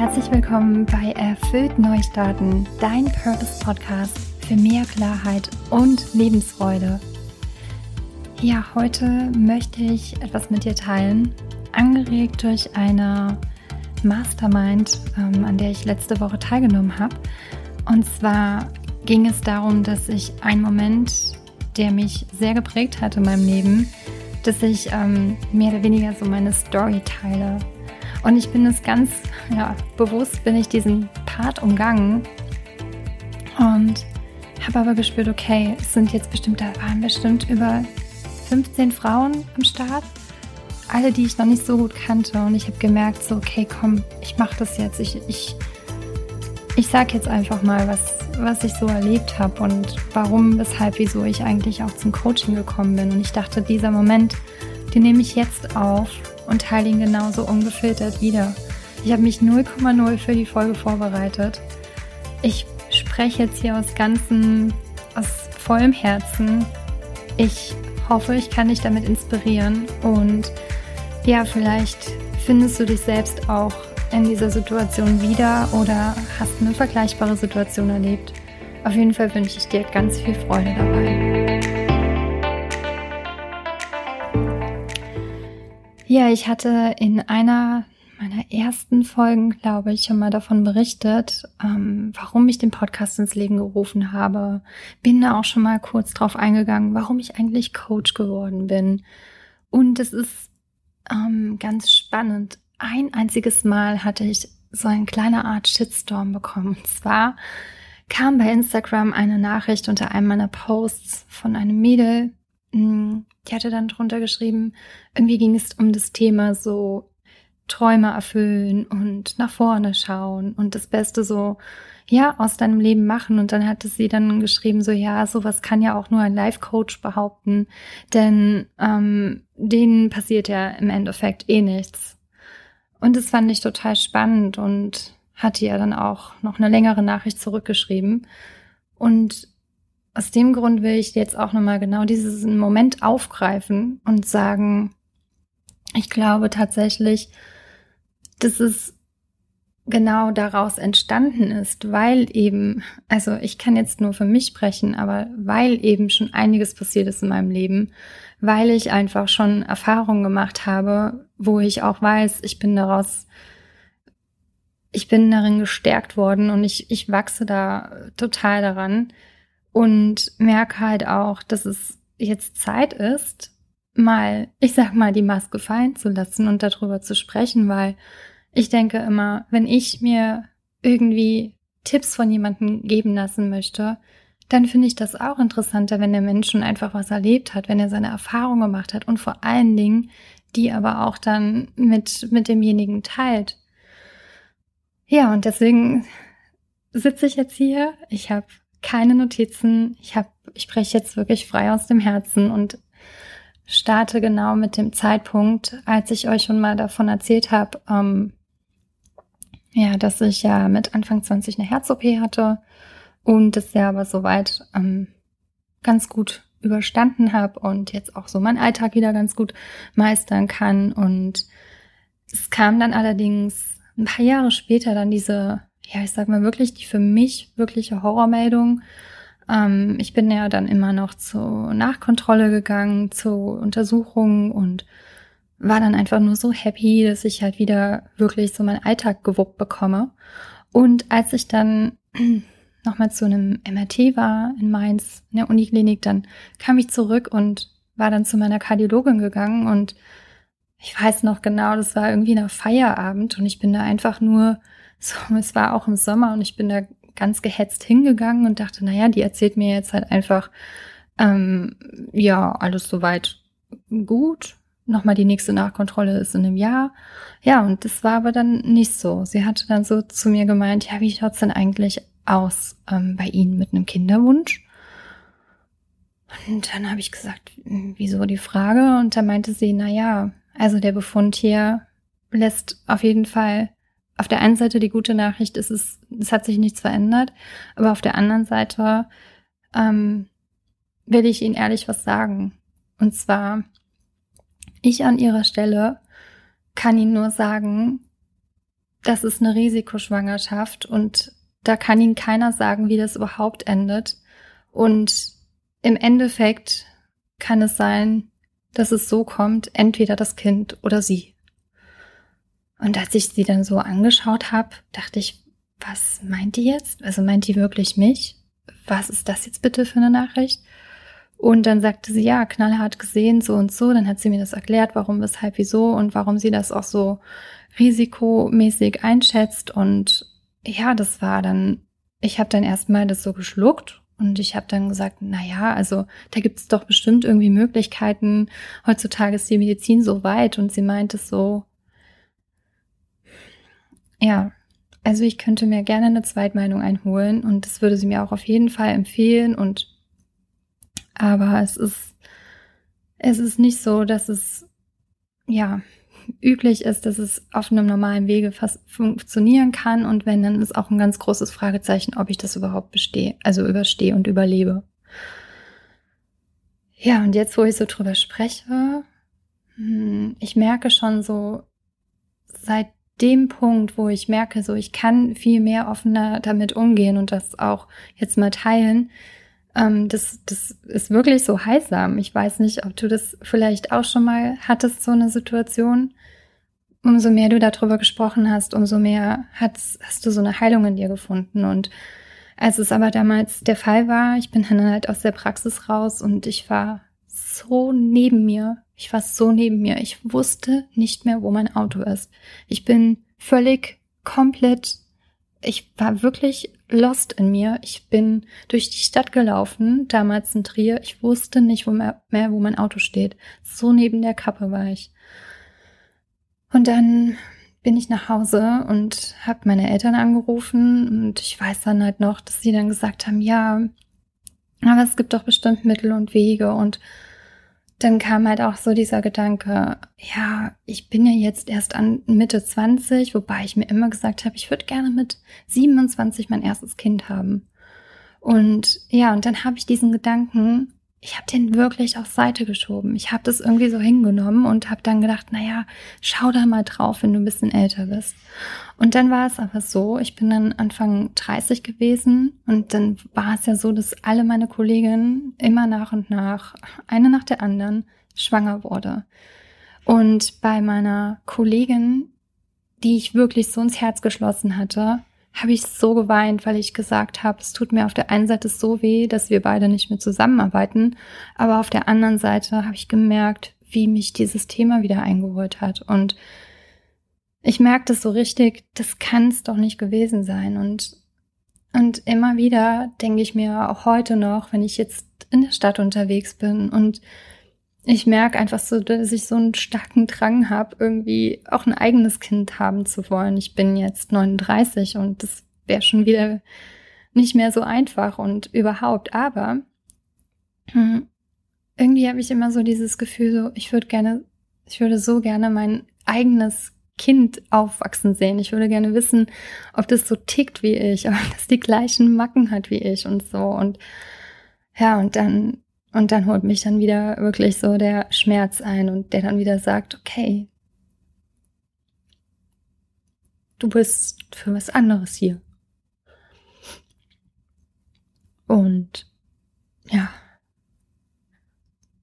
Herzlich willkommen bei Erfüllt Neustarten, dein Purpose Podcast für mehr Klarheit und Lebensfreude. Ja, heute möchte ich etwas mit dir teilen, angeregt durch eine Mastermind, ähm, an der ich letzte Woche teilgenommen habe. Und zwar ging es darum, dass ich einen Moment, der mich sehr geprägt hat in meinem Leben, dass ich ähm, mehr oder weniger so meine Story teile. Und ich bin es ganz ja, bewusst, bin ich diesen Part umgangen und habe aber gespürt, okay, es sind jetzt bestimmt, da waren bestimmt über 15 Frauen am Start, alle, die ich noch nicht so gut kannte. Und ich habe gemerkt, so, okay, komm, ich mache das jetzt. Ich, ich, ich sag jetzt einfach mal, was, was ich so erlebt habe und warum, weshalb, wieso ich eigentlich auch zum Coaching gekommen bin. Und ich dachte, dieser Moment, den nehme ich jetzt auf und teile ihn genauso ungefiltert wieder. Ich habe mich 0,0 für die Folge vorbereitet. Ich spreche jetzt hier aus ganzem, aus vollem Herzen. Ich hoffe, ich kann dich damit inspirieren und ja, vielleicht findest du dich selbst auch in dieser Situation wieder oder hast eine vergleichbare Situation erlebt. Auf jeden Fall wünsche ich dir ganz viel Freude dabei. Ja, ich hatte in einer meiner ersten Folgen, glaube ich, schon mal davon berichtet, ähm, warum ich den Podcast ins Leben gerufen habe. Bin da auch schon mal kurz drauf eingegangen, warum ich eigentlich Coach geworden bin. Und es ist ähm, ganz spannend ein einziges Mal hatte ich so eine kleine Art Shitstorm bekommen. Und zwar kam bei Instagram eine Nachricht unter einem meiner Posts von einem Mädel, die hatte dann drunter geschrieben, irgendwie ging es um das Thema so Träume erfüllen und nach vorne schauen und das Beste so, ja, aus deinem Leben machen. Und dann hatte sie dann geschrieben, so, ja, sowas kann ja auch nur ein Life-Coach behaupten, denn ähm, denen passiert ja im Endeffekt eh nichts. Und das fand ich total spannend und hatte ja dann auch noch eine längere Nachricht zurückgeschrieben. Und aus dem Grund will ich jetzt auch nochmal genau diesen Moment aufgreifen und sagen, ich glaube tatsächlich, dass es genau daraus entstanden ist, weil eben, also ich kann jetzt nur für mich sprechen, aber weil eben schon einiges passiert ist in meinem Leben, weil ich einfach schon Erfahrungen gemacht habe, wo ich auch weiß, ich bin daraus, ich bin darin gestärkt worden und ich, ich wachse da total daran und merke halt auch, dass es jetzt Zeit ist, mal, ich sag mal, die Maske fallen zu lassen und darüber zu sprechen, weil ich denke immer, wenn ich mir irgendwie Tipps von jemandem geben lassen möchte, dann finde ich das auch interessanter, wenn der Mensch schon einfach was erlebt hat, wenn er seine Erfahrung gemacht hat und vor allen Dingen die aber auch dann mit, mit demjenigen teilt. Ja, und deswegen sitze ich jetzt hier. Ich habe keine Notizen. Ich habe, ich spreche jetzt wirklich frei aus dem Herzen und starte genau mit dem Zeitpunkt, als ich euch schon mal davon erzählt habe, ähm, ja, dass ich ja mit Anfang 20 eine Herz-OP hatte und das ja aber soweit ähm, ganz gut überstanden habe und jetzt auch so meinen Alltag wieder ganz gut meistern kann. Und es kam dann allerdings ein paar Jahre später dann diese, ja, ich sag mal wirklich die für mich wirkliche Horrormeldung. Ähm, ich bin ja dann immer noch zur Nachkontrolle gegangen, zur Untersuchung und war dann einfach nur so happy, dass ich halt wieder wirklich so meinen Alltag gewuppt bekomme. Und als ich dann nochmal zu einem MRT war in Mainz, in der Uniklinik, dann kam ich zurück und war dann zu meiner Kardiologin gegangen und ich weiß noch genau, das war irgendwie nach Feierabend und ich bin da einfach nur, so, es war auch im Sommer und ich bin da ganz gehetzt hingegangen und dachte, naja, die erzählt mir jetzt halt einfach, ähm, ja, alles soweit gut nochmal die nächste Nachkontrolle ist in einem Jahr. Ja, und das war aber dann nicht so. Sie hatte dann so zu mir gemeint, ja, wie schaut's denn eigentlich aus ähm, bei Ihnen mit einem Kinderwunsch? Und dann habe ich gesagt, hm, wieso die Frage? Und da meinte sie, na ja, also der Befund hier lässt auf jeden Fall auf der einen Seite die gute Nachricht ist es, es hat sich nichts verändert, aber auf der anderen Seite ähm, will ich Ihnen ehrlich was sagen. Und zwar ich an ihrer Stelle kann Ihnen nur sagen, das ist eine Risikoschwangerschaft und da kann Ihnen keiner sagen, wie das überhaupt endet. Und im Endeffekt kann es sein, dass es so kommt, entweder das Kind oder Sie. Und als ich sie dann so angeschaut habe, dachte ich, was meint die jetzt? Also meint die wirklich mich? Was ist das jetzt bitte für eine Nachricht? Und dann sagte sie, ja, knallhart gesehen, so und so. Dann hat sie mir das erklärt, warum, weshalb, wieso und warum sie das auch so risikomäßig einschätzt. Und ja, das war dann, ich habe dann erstmal das so geschluckt und ich habe dann gesagt, na ja, also da gibt es doch bestimmt irgendwie Möglichkeiten. Heutzutage ist die Medizin so weit und sie meint es so, ja, also ich könnte mir gerne eine Zweitmeinung einholen und das würde sie mir auch auf jeden Fall empfehlen und aber es ist es ist nicht so, dass es ja üblich ist, dass es auf einem normalen Wege fast funktionieren kann und wenn dann ist auch ein ganz großes Fragezeichen, ob ich das überhaupt bestehe, also überstehe und überlebe. Ja, und jetzt, wo ich so drüber spreche, hm, ich merke schon so seit dem Punkt, wo ich merke, so ich kann viel mehr offener damit umgehen und das auch jetzt mal teilen, ähm, das, das ist wirklich so heilsam. Ich weiß nicht, ob du das vielleicht auch schon mal hattest, so eine Situation. Umso mehr du darüber gesprochen hast, umso mehr hast, hast du so eine Heilung in dir gefunden. Und als es aber damals der Fall war, ich bin dann halt aus der Praxis raus und ich war so neben mir. Ich war so neben mir. Ich wusste nicht mehr, wo mein Auto ist. Ich bin völlig komplett, ich war wirklich lost in mir. Ich bin durch die Stadt gelaufen, damals in Trier. Ich wusste nicht wo mehr, mehr, wo mein Auto steht. So neben der Kappe war ich. Und dann bin ich nach Hause und habe meine Eltern angerufen und ich weiß dann halt noch, dass sie dann gesagt haben, ja, aber es gibt doch bestimmt Mittel und Wege und dann kam halt auch so dieser Gedanke, ja, ich bin ja jetzt erst an Mitte 20, wobei ich mir immer gesagt habe, ich würde gerne mit 27 mein erstes Kind haben. Und ja, und dann habe ich diesen Gedanken ich habe den wirklich auf Seite geschoben. Ich habe das irgendwie so hingenommen und habe dann gedacht, naja, schau da mal drauf, wenn du ein bisschen älter bist. Und dann war es aber so, ich bin dann Anfang 30 gewesen und dann war es ja so, dass alle meine Kolleginnen immer nach und nach, eine nach der anderen, schwanger wurde. Und bei meiner Kollegin, die ich wirklich so ins Herz geschlossen hatte, habe ich so geweint, weil ich gesagt habe, es tut mir auf der einen Seite so weh, dass wir beide nicht mehr zusammenarbeiten, aber auf der anderen Seite habe ich gemerkt, wie mich dieses Thema wieder eingeholt hat. Und ich merkte so richtig, das kann es doch nicht gewesen sein. Und und immer wieder denke ich mir auch heute noch, wenn ich jetzt in der Stadt unterwegs bin und ich merke einfach so, dass ich so einen starken Drang habe, irgendwie auch ein eigenes Kind haben zu wollen. Ich bin jetzt 39 und das wäre schon wieder nicht mehr so einfach und überhaupt. Aber hm, irgendwie habe ich immer so dieses Gefühl, so ich würde gerne, ich würde so gerne mein eigenes Kind aufwachsen sehen. Ich würde gerne wissen, ob das so tickt wie ich, ob das die gleichen Macken hat wie ich und so. Und ja, und dann und dann holt mich dann wieder wirklich so der Schmerz ein und der dann wieder sagt, okay, du bist für was anderes hier. Und ja,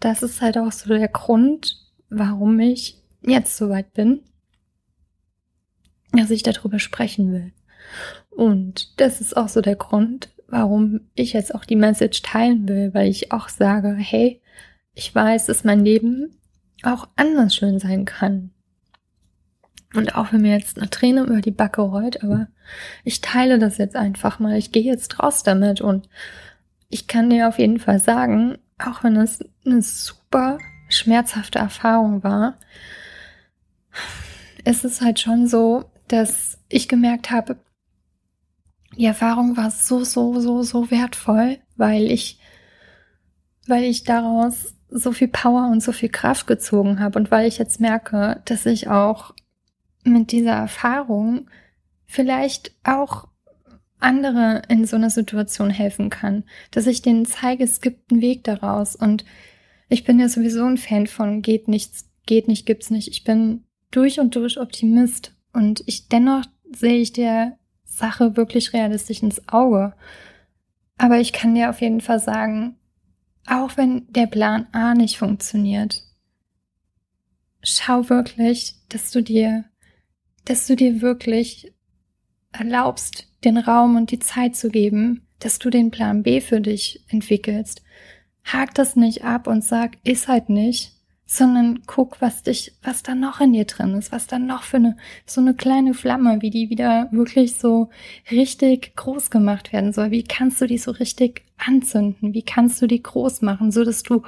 das ist halt auch so der Grund, warum ich jetzt so weit bin, dass ich darüber sprechen will. Und das ist auch so der Grund, warum ich jetzt auch die Message teilen will, weil ich auch sage, hey, ich weiß, dass mein Leben auch anders schön sein kann. Und auch wenn mir jetzt eine Träne über die Backe rollt, aber ich teile das jetzt einfach mal. Ich gehe jetzt raus damit und ich kann dir auf jeden Fall sagen, auch wenn es eine super schmerzhafte Erfahrung war, ist es halt schon so, dass ich gemerkt habe, die Erfahrung war so, so, so, so wertvoll, weil ich, weil ich daraus so viel Power und so viel Kraft gezogen habe und weil ich jetzt merke, dass ich auch mit dieser Erfahrung vielleicht auch andere in so einer Situation helfen kann, dass ich denen zeige, es gibt einen Weg daraus und ich bin ja sowieso ein Fan von geht nichts, geht nicht, gibt's nicht. Ich bin durch und durch Optimist und ich dennoch sehe ich der Sache wirklich realistisch ins Auge. Aber ich kann dir auf jeden Fall sagen, auch wenn der Plan A nicht funktioniert, schau wirklich, dass du dir, dass du dir wirklich erlaubst, den Raum und die Zeit zu geben, dass du den Plan B für dich entwickelst. Hak das nicht ab und sag, ist halt nicht, sondern guck, was dich, was da noch in dir drin ist, was da noch für eine, so eine kleine Flamme, wie die wieder wirklich so richtig groß gemacht werden soll. Wie kannst du die so richtig anzünden? Wie kannst du die groß machen, so dass du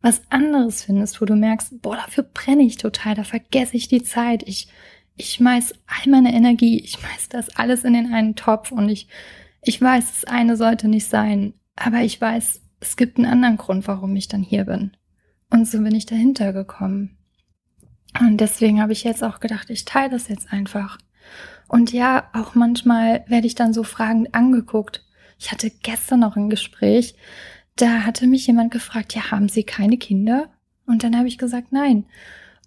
was anderes findest, wo du merkst, boah, dafür brenne ich total, da vergesse ich die Zeit, ich, ich schmeiß all meine Energie, ich schmeiß das alles in den einen Topf und ich, ich weiß, das eine sollte nicht sein, aber ich weiß, es gibt einen anderen Grund, warum ich dann hier bin. Und so bin ich dahinter gekommen. Und deswegen habe ich jetzt auch gedacht, ich teile das jetzt einfach. Und ja, auch manchmal werde ich dann so fragend angeguckt. Ich hatte gestern noch ein Gespräch, da hatte mich jemand gefragt, ja, haben Sie keine Kinder? Und dann habe ich gesagt, nein.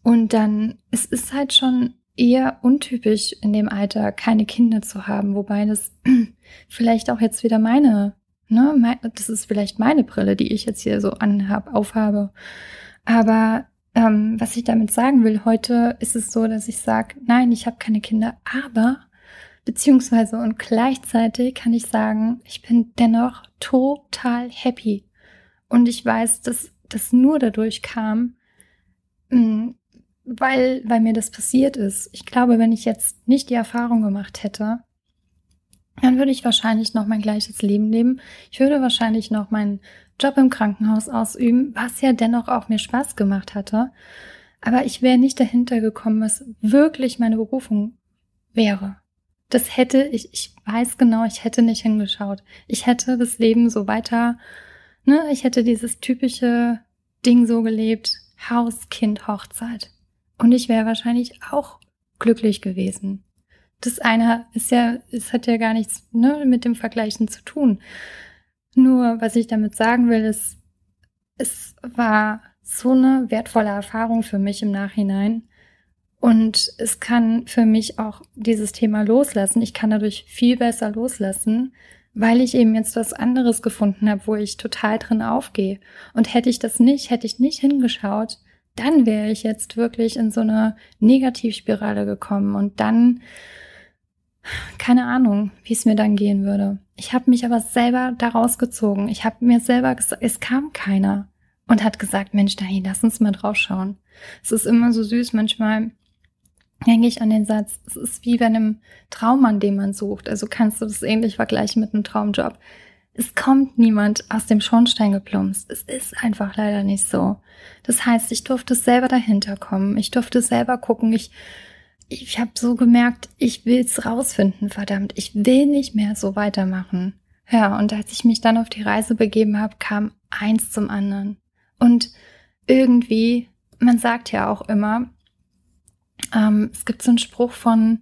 Und dann, es ist halt schon eher untypisch in dem Alter, keine Kinder zu haben, wobei das vielleicht auch jetzt wieder meine Ne? Das ist vielleicht meine Brille, die ich jetzt hier so anhab, aufhabe. Aber ähm, was ich damit sagen will, heute ist es so, dass ich sage, nein, ich habe keine Kinder, aber beziehungsweise und gleichzeitig kann ich sagen, ich bin dennoch total happy. Und ich weiß, dass das nur dadurch kam, mm, weil, weil mir das passiert ist. Ich glaube, wenn ich jetzt nicht die Erfahrung gemacht hätte, dann würde ich wahrscheinlich noch mein gleiches Leben leben. Ich würde wahrscheinlich noch meinen Job im Krankenhaus ausüben, was ja dennoch auch mir Spaß gemacht hatte. Aber ich wäre nicht dahinter gekommen, was wirklich meine Berufung wäre. Das hätte ich, ich weiß genau, ich hätte nicht hingeschaut. Ich hätte das Leben so weiter, ne, ich hätte dieses typische Ding so gelebt, Haus, Kind, Hochzeit. Und ich wäre wahrscheinlich auch glücklich gewesen das eine ist ja, es hat ja gar nichts ne, mit dem Vergleichen zu tun. Nur, was ich damit sagen will, ist, es war so eine wertvolle Erfahrung für mich im Nachhinein. Und es kann für mich auch dieses Thema loslassen. Ich kann dadurch viel besser loslassen, weil ich eben jetzt was anderes gefunden habe, wo ich total drin aufgehe. Und hätte ich das nicht, hätte ich nicht hingeschaut, dann wäre ich jetzt wirklich in so eine Negativspirale gekommen. Und dann keine Ahnung, wie es mir dann gehen würde. Ich habe mich aber selber daraus gezogen. Ich habe mir selber gesagt, es kam keiner und hat gesagt, Mensch, dahin, lass uns mal drauf schauen. Es ist immer so süß, manchmal denke ich an den Satz, es ist wie bei einem Traum, an dem man sucht. Also kannst du das ähnlich vergleichen mit einem Traumjob. Es kommt niemand aus dem Schornstein geplumpst. Es ist einfach leider nicht so. Das heißt, ich durfte selber dahinter kommen. Ich durfte selber gucken. Ich ich habe so gemerkt, ich will's rausfinden, verdammt. Ich will nicht mehr so weitermachen. Ja, und als ich mich dann auf die Reise begeben habe, kam eins zum anderen. Und irgendwie, man sagt ja auch immer, ähm, es gibt so einen Spruch von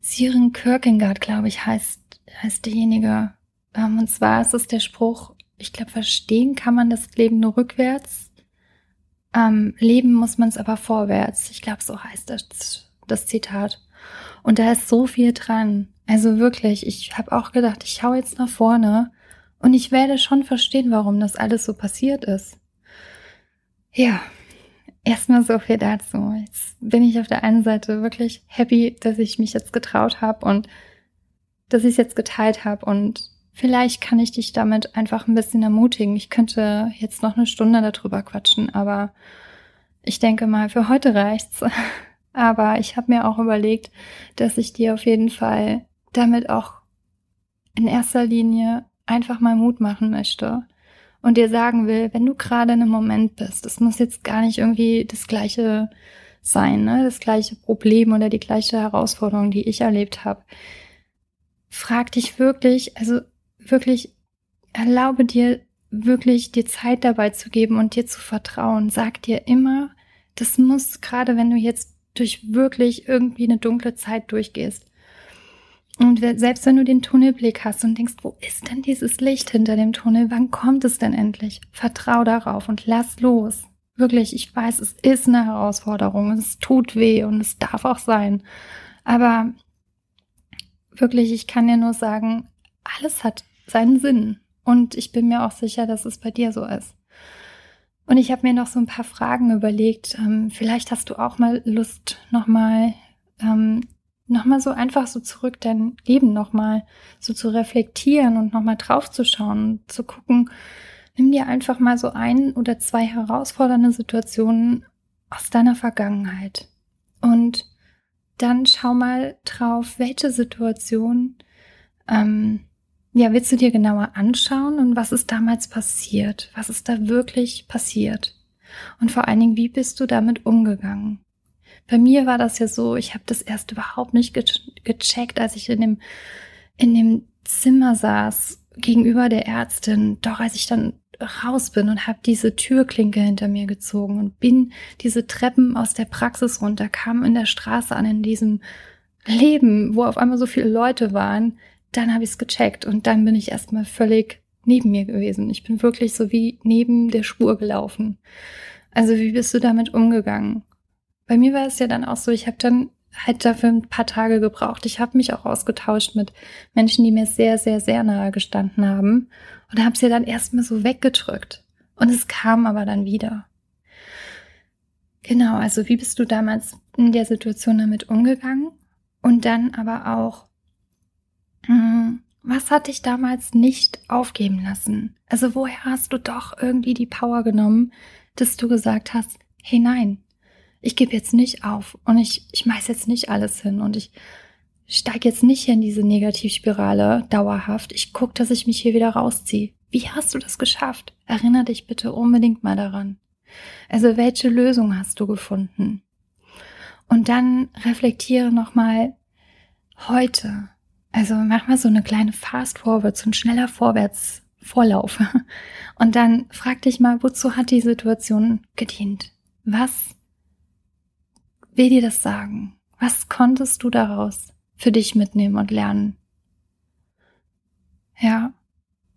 Siren Kierkegaard, glaube ich, heißt, heißt derjenige. Ähm, und zwar ist es der Spruch, ich glaube, verstehen kann man das Leben nur rückwärts. Ähm, leben muss man es aber vorwärts. Ich glaube, so heißt das das Zitat. Und da ist so viel dran. Also wirklich, ich habe auch gedacht, ich schaue jetzt nach vorne und ich werde schon verstehen, warum das alles so passiert ist. Ja, erstmal so viel dazu. Jetzt bin ich auf der einen Seite wirklich happy, dass ich mich jetzt getraut habe und dass ich es jetzt geteilt habe und vielleicht kann ich dich damit einfach ein bisschen ermutigen. Ich könnte jetzt noch eine Stunde darüber quatschen, aber ich denke mal, für heute reicht's. Aber ich habe mir auch überlegt, dass ich dir auf jeden Fall damit auch in erster Linie einfach mal Mut machen möchte und dir sagen will, wenn du gerade in einem Moment bist, das muss jetzt gar nicht irgendwie das gleiche sein, ne? das gleiche Problem oder die gleiche Herausforderung, die ich erlebt habe. Frag dich wirklich, also wirklich erlaube dir wirklich dir Zeit dabei zu geben und dir zu vertrauen. Sag dir immer, das muss gerade, wenn du jetzt durch wirklich irgendwie eine dunkle Zeit durchgehst. Und selbst wenn du den Tunnelblick hast und denkst, wo ist denn dieses Licht hinter dem Tunnel? Wann kommt es denn endlich? Vertrau darauf und lass los. Wirklich, ich weiß, es ist eine Herausforderung, es tut weh und es darf auch sein. Aber wirklich, ich kann dir nur sagen, alles hat seinen Sinn. Und ich bin mir auch sicher, dass es bei dir so ist. Und ich habe mir noch so ein paar Fragen überlegt. Ähm, vielleicht hast du auch mal Lust, nochmal ähm, nochmal so einfach so zurück dein Leben nochmal so zu reflektieren und nochmal drauf zu schauen, zu gucken, nimm dir einfach mal so ein oder zwei herausfordernde Situationen aus deiner Vergangenheit und dann schau mal drauf, welche Situation ähm, ja, willst du dir genauer anschauen und was ist damals passiert? Was ist da wirklich passiert? Und vor allen Dingen, wie bist du damit umgegangen? Bei mir war das ja so, ich habe das erst überhaupt nicht ge gecheckt, als ich in dem, in dem Zimmer saß, gegenüber der Ärztin. Doch als ich dann raus bin und habe diese Türklinke hinter mir gezogen und bin diese Treppen aus der Praxis runter, kam in der Straße an, in diesem Leben, wo auf einmal so viele Leute waren, dann habe ich es gecheckt und dann bin ich erstmal völlig neben mir gewesen. Ich bin wirklich so wie neben der Spur gelaufen. Also wie bist du damit umgegangen? bei mir war es ja dann auch so, ich habe dann halt dafür ein paar Tage gebraucht. Ich habe mich auch ausgetauscht mit Menschen, die mir sehr, sehr, sehr nahe gestanden haben und habe sie dann erstmal so weggedrückt. Und es kam aber dann wieder. Genau, also wie bist du damals in der Situation damit umgegangen? Und dann aber auch, was hat dich damals nicht aufgeben lassen? Also woher hast du doch irgendwie die Power genommen, dass du gesagt hast, hey nein, ich gebe jetzt nicht auf und ich, ich schmeiß jetzt nicht alles hin und ich steige jetzt nicht in diese Negativspirale dauerhaft. Ich gucke, dass ich mich hier wieder rausziehe. Wie hast du das geschafft? Erinner dich bitte unbedingt mal daran. Also welche Lösung hast du gefunden? Und dann reflektiere nochmal heute. Also mach mal so eine kleine Fast Forward, so ein schneller Vorwärts Vorlauf. Und dann frag dich mal, wozu hat die Situation gedient? Was will dir das sagen? Was konntest du daraus für dich mitnehmen und lernen? Ja,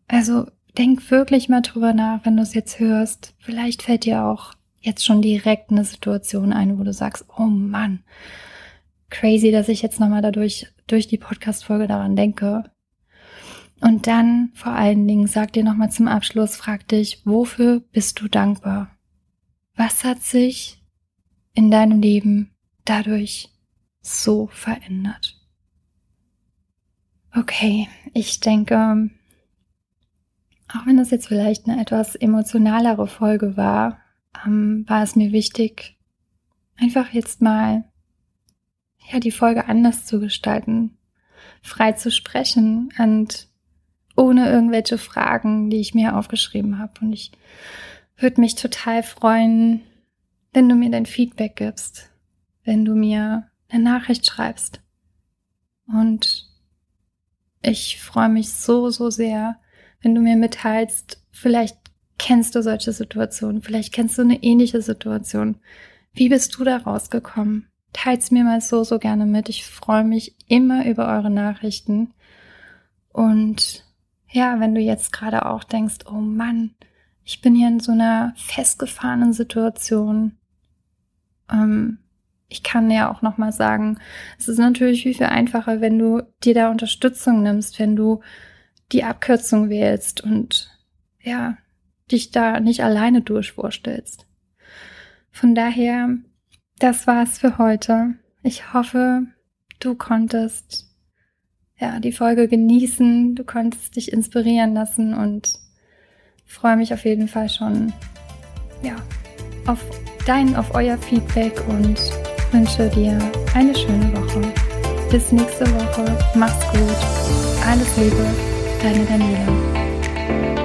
also denk wirklich mal drüber nach, wenn du es jetzt hörst. Vielleicht fällt dir auch jetzt schon direkt eine Situation ein, wo du sagst, oh Mann, crazy, dass ich jetzt nochmal dadurch, durch die Podcast-Folge daran denke. Und dann vor allen Dingen sag dir nochmal zum Abschluss, frag dich, wofür bist du dankbar? Was hat sich in deinem Leben dadurch so verändert. Okay, ich denke, auch wenn das jetzt vielleicht eine etwas emotionalere Folge war, ähm, war es mir wichtig, einfach jetzt mal ja die Folge anders zu gestalten, frei zu sprechen und ohne irgendwelche Fragen, die ich mir aufgeschrieben habe. Und ich würde mich total freuen, wenn du mir dein Feedback gibst, wenn du mir eine Nachricht schreibst. Und ich freue mich so, so sehr, wenn du mir mitteilst, vielleicht kennst du solche Situationen, vielleicht kennst du eine ähnliche Situation. Wie bist du da rausgekommen? Teilt's mir mal so, so gerne mit. Ich freue mich immer über eure Nachrichten. Und ja, wenn du jetzt gerade auch denkst, oh Mann, ich bin hier in so einer festgefahrenen Situation, ähm, ich kann ja auch noch mal sagen, es ist natürlich viel, viel einfacher, wenn du dir da Unterstützung nimmst, wenn du die Abkürzung wählst und ja, dich da nicht alleine durchvorstellst. Von daher, das war's für heute. Ich hoffe, du konntest ja die Folge genießen, du konntest dich inspirieren lassen und freue mich auf jeden Fall schon ja auf dein, auf euer Feedback und wünsche dir eine schöne Woche. Bis nächste Woche. Mach's gut. Alles Liebe. Deine Daniela.